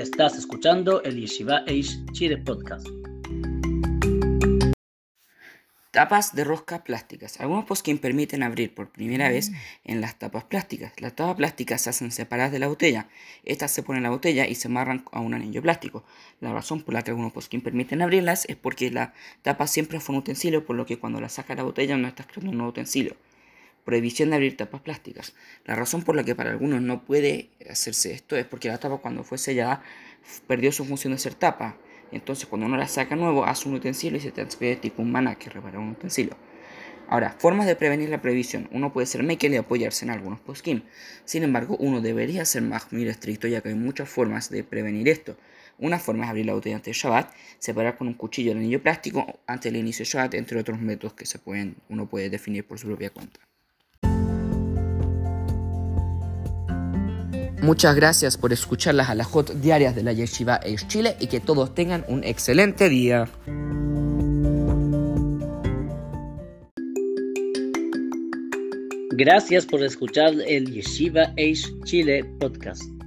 Estás escuchando el Yeshiva Eish Chile Podcast. Tapas de rosca plásticas. Algunos poskim permiten abrir por primera vez en las tapas plásticas. Las tapas plásticas se hacen separadas de la botella. Estas se ponen en la botella y se amarran a un anillo plástico. La razón por la que algunos poskim permiten abrirlas es porque la tapa siempre fue un utensilio, por lo que cuando la saca la botella no estás creando un nuevo utensilio. Prohibición de abrir tapas plásticas. La razón por la que para algunos no puede hacerse esto es porque la tapa cuando fue sellada perdió su función de ser tapa. Entonces cuando uno la saca nuevo, hace un utensilio y se transfiere tipo un maná que repara un utensilio. Ahora, formas de prevenir la prohibición. Uno puede ser maker y apoyarse en algunos poskim. Sin embargo, uno debería ser más muy estricto ya que hay muchas formas de prevenir esto. Una forma es abrir la botella antes de Shabbat, separar con un cuchillo el anillo plástico antes del inicio de Shabbat, entre otros métodos que se pueden, uno puede definir por su propia cuenta. Muchas gracias por escuchar las alajot diarias de la Yeshiva Eish Chile y que todos tengan un excelente día. Gracias por escuchar el Yeshiva Eish Chile Podcast.